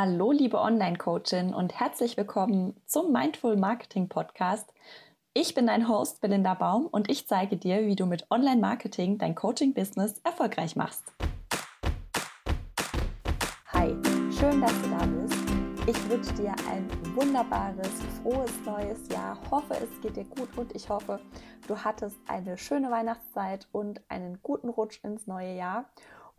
Hallo, liebe Online-Coachin und herzlich willkommen zum Mindful Marketing Podcast. Ich bin dein Host Belinda Baum und ich zeige dir, wie du mit Online-Marketing dein Coaching-Business erfolgreich machst. Hi, schön, dass du da bist. Ich wünsche dir ein wunderbares, frohes neues Jahr. Hoffe, es geht dir gut und ich hoffe, du hattest eine schöne Weihnachtszeit und einen guten Rutsch ins neue Jahr.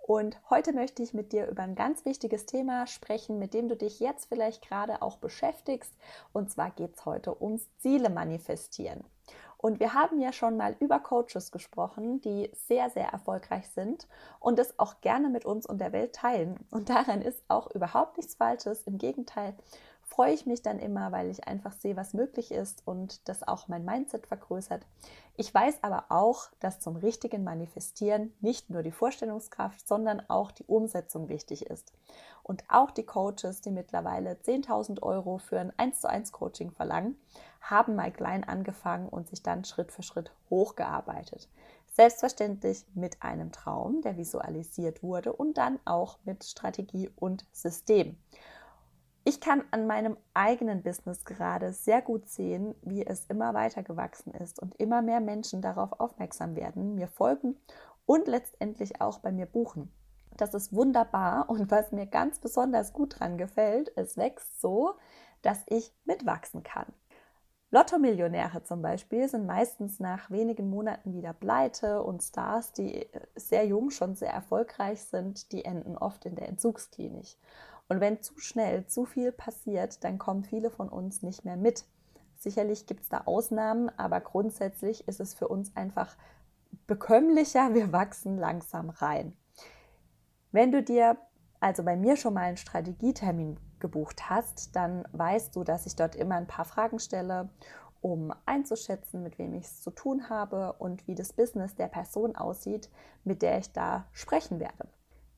Und heute möchte ich mit dir über ein ganz wichtiges Thema sprechen, mit dem du dich jetzt vielleicht gerade auch beschäftigst. Und zwar geht es heute ums Ziele manifestieren. Und wir haben ja schon mal über Coaches gesprochen, die sehr, sehr erfolgreich sind und es auch gerne mit uns und der Welt teilen. Und daran ist auch überhaupt nichts Falsches. Im Gegenteil, freue ich mich dann immer, weil ich einfach sehe, was möglich ist und das auch mein Mindset vergrößert. Ich weiß aber auch, dass zum richtigen Manifestieren nicht nur die Vorstellungskraft, sondern auch die Umsetzung wichtig ist. Und auch die Coaches, die mittlerweile 10.000 Euro für ein 1 zu 1 Coaching verlangen, haben mal klein angefangen und sich dann Schritt für Schritt hochgearbeitet. Selbstverständlich mit einem Traum, der visualisiert wurde und dann auch mit Strategie und System. Ich kann an meinem eigenen Business gerade sehr gut sehen, wie es immer weiter gewachsen ist und immer mehr Menschen darauf aufmerksam werden, mir folgen und letztendlich auch bei mir buchen. Das ist wunderbar und was mir ganz besonders gut dran gefällt, es wächst so, dass ich mitwachsen kann. Lotto-Millionäre zum Beispiel sind meistens nach wenigen Monaten wieder pleite und Stars, die sehr jung schon sehr erfolgreich sind, die enden oft in der Entzugsklinik. Und wenn zu schnell zu viel passiert, dann kommen viele von uns nicht mehr mit. Sicherlich gibt es da Ausnahmen, aber grundsätzlich ist es für uns einfach bekömmlicher. Wir wachsen langsam rein. Wenn du dir also bei mir schon mal einen Strategietermin gebucht hast, dann weißt du, dass ich dort immer ein paar Fragen stelle, um einzuschätzen, mit wem ich es zu tun habe und wie das Business der Person aussieht, mit der ich da sprechen werde.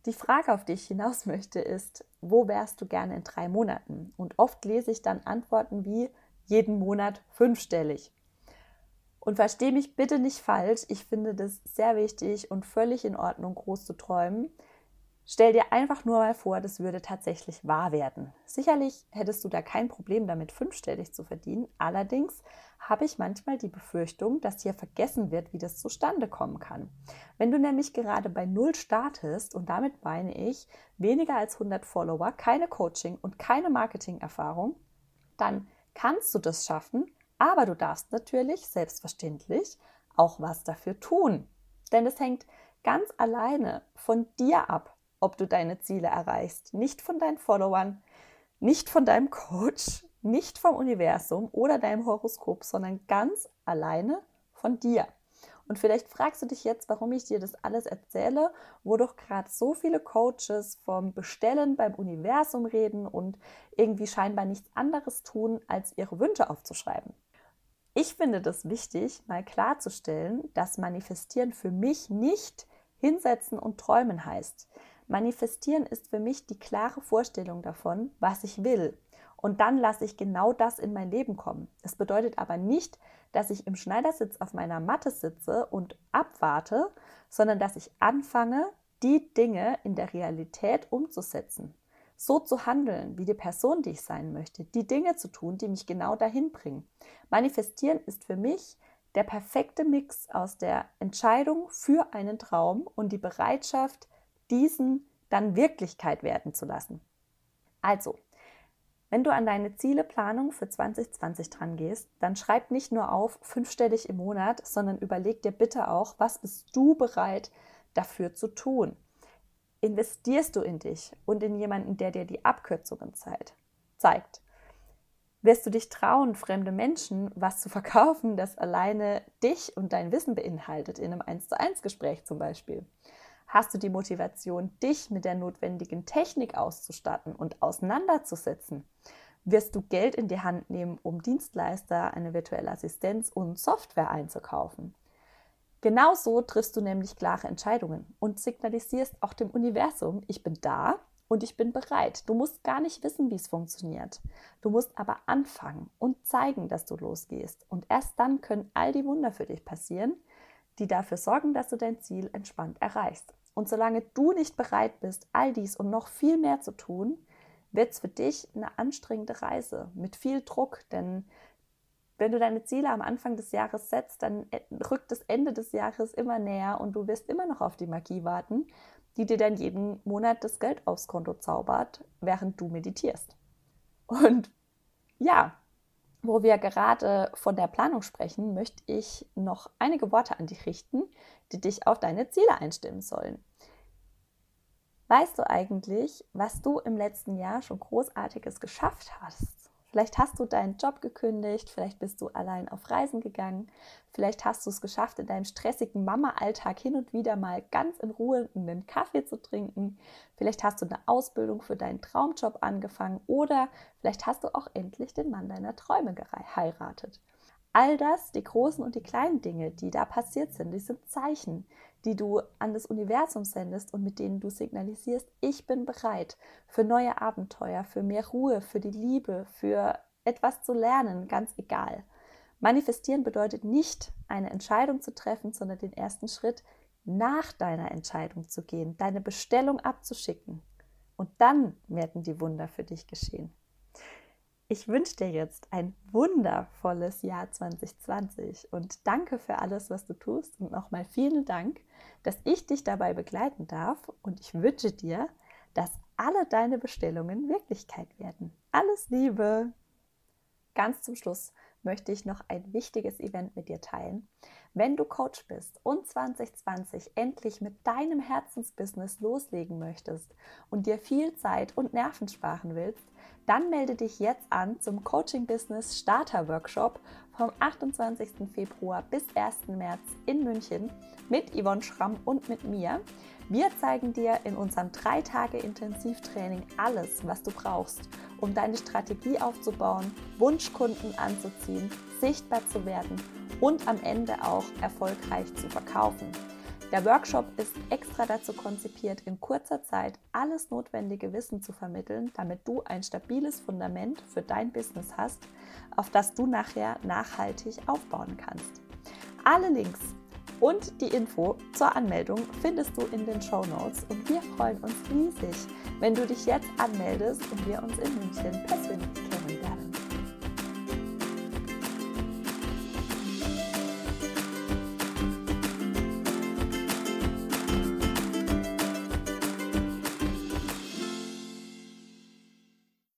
Die Frage, auf die ich hinaus möchte, ist, wo wärst du gerne in drei Monaten? Und oft lese ich dann Antworten wie jeden Monat fünfstellig. Und verstehe mich bitte nicht falsch, ich finde das sehr wichtig und völlig in Ordnung, groß zu träumen. Stell dir einfach nur mal vor, das würde tatsächlich wahr werden. Sicherlich hättest du da kein Problem damit, fünfstellig zu verdienen. Allerdings habe ich manchmal die Befürchtung, dass hier vergessen wird, wie das zustande kommen kann. Wenn du nämlich gerade bei Null startest, und damit meine ich weniger als 100 Follower, keine Coaching und keine Marketing-Erfahrung, dann kannst du das schaffen, aber du darfst natürlich selbstverständlich auch was dafür tun. Denn es hängt ganz alleine von dir ab, ob du deine Ziele erreichst. Nicht von deinen Followern, nicht von deinem Coach, nicht vom Universum oder deinem Horoskop, sondern ganz alleine von dir. Und vielleicht fragst du dich jetzt, warum ich dir das alles erzähle, wo doch gerade so viele Coaches vom Bestellen beim Universum reden und irgendwie scheinbar nichts anderes tun, als ihre Wünsche aufzuschreiben. Ich finde das wichtig, mal klarzustellen, dass Manifestieren für mich nicht hinsetzen und träumen heißt. Manifestieren ist für mich die klare Vorstellung davon, was ich will. Und dann lasse ich genau das in mein Leben kommen. Das bedeutet aber nicht, dass ich im Schneidersitz auf meiner Matte sitze und abwarte, sondern dass ich anfange, die Dinge in der Realität umzusetzen. So zu handeln, wie die Person, die ich sein möchte, die Dinge zu tun, die mich genau dahin bringen. Manifestieren ist für mich der perfekte Mix aus der Entscheidung für einen Traum und die Bereitschaft, diesen dann Wirklichkeit werden zu lassen. Also, wenn du an deine Zieleplanung für 2020 dran gehst, dann schreib nicht nur auf fünfstellig im Monat, sondern überleg dir bitte auch, was bist du bereit dafür zu tun? Investierst du in dich und in jemanden, der dir die Abkürzungen zeigt? Wirst du dich trauen, fremde Menschen was zu verkaufen, das alleine dich und dein Wissen beinhaltet, in einem 1 zu 1 Gespräch zum Beispiel? Hast du die Motivation, dich mit der notwendigen Technik auszustatten und auseinanderzusetzen? Wirst du Geld in die Hand nehmen, um Dienstleister, eine virtuelle Assistenz und Software einzukaufen? Genauso triffst du nämlich klare Entscheidungen und signalisierst auch dem Universum, ich bin da und ich bin bereit. Du musst gar nicht wissen, wie es funktioniert. Du musst aber anfangen und zeigen, dass du losgehst. Und erst dann können all die Wunder für dich passieren, die dafür sorgen, dass du dein Ziel entspannt erreichst. Und solange du nicht bereit bist, all dies und noch viel mehr zu tun, wird es für dich eine anstrengende Reise mit viel Druck, denn wenn du deine Ziele am Anfang des Jahres setzt, dann äh, rückt das Ende des Jahres immer näher und du wirst immer noch auf die Magie warten, die dir dann jeden Monat das Geld aufs Konto zaubert, während du meditierst. Und ja, wo wir gerade von der Planung sprechen, möchte ich noch einige Worte an dich richten, die dich auf deine Ziele einstimmen sollen. Weißt du eigentlich, was du im letzten Jahr schon Großartiges geschafft hast? Vielleicht hast du deinen Job gekündigt, vielleicht bist du allein auf Reisen gegangen, vielleicht hast du es geschafft, in deinem stressigen Mama-Alltag hin und wieder mal ganz in Ruhe einen Kaffee zu trinken, vielleicht hast du eine Ausbildung für deinen Traumjob angefangen oder vielleicht hast du auch endlich den Mann deiner Träume geheiratet. All das, die großen und die kleinen Dinge, die da passiert sind, die sind Zeichen, die du an das Universum sendest und mit denen du signalisierst, ich bin bereit für neue Abenteuer, für mehr Ruhe, für die Liebe, für etwas zu lernen, ganz egal. Manifestieren bedeutet nicht, eine Entscheidung zu treffen, sondern den ersten Schritt nach deiner Entscheidung zu gehen, deine Bestellung abzuschicken. Und dann werden die Wunder für dich geschehen. Ich wünsche dir jetzt ein wundervolles Jahr 2020 und danke für alles, was du tust und nochmal vielen Dank, dass ich dich dabei begleiten darf und ich wünsche dir, dass alle deine Bestellungen Wirklichkeit werden. Alles Liebe! Ganz zum Schluss möchte ich noch ein wichtiges Event mit dir teilen. Wenn du Coach bist und 2020 endlich mit deinem Herzensbusiness loslegen möchtest und dir viel Zeit und Nerven sparen willst, dann melde dich jetzt an zum Coaching Business Starter Workshop vom 28. Februar bis 1. März in München mit Yvonne Schramm und mit mir. Wir zeigen dir in unserem drei Tage Intensivtraining alles, was du brauchst, um deine Strategie aufzubauen, Wunschkunden anzuziehen, sichtbar zu werden und am Ende auch erfolgreich zu verkaufen. Der Workshop ist extra dazu konzipiert, in kurzer Zeit alles notwendige Wissen zu vermitteln, damit du ein stabiles Fundament für dein Business hast, auf das du nachher nachhaltig aufbauen kannst. Alle Links und die Info zur Anmeldung findest du in den Show Notes und wir freuen uns riesig, wenn du dich jetzt anmeldest und wir uns in München persönlich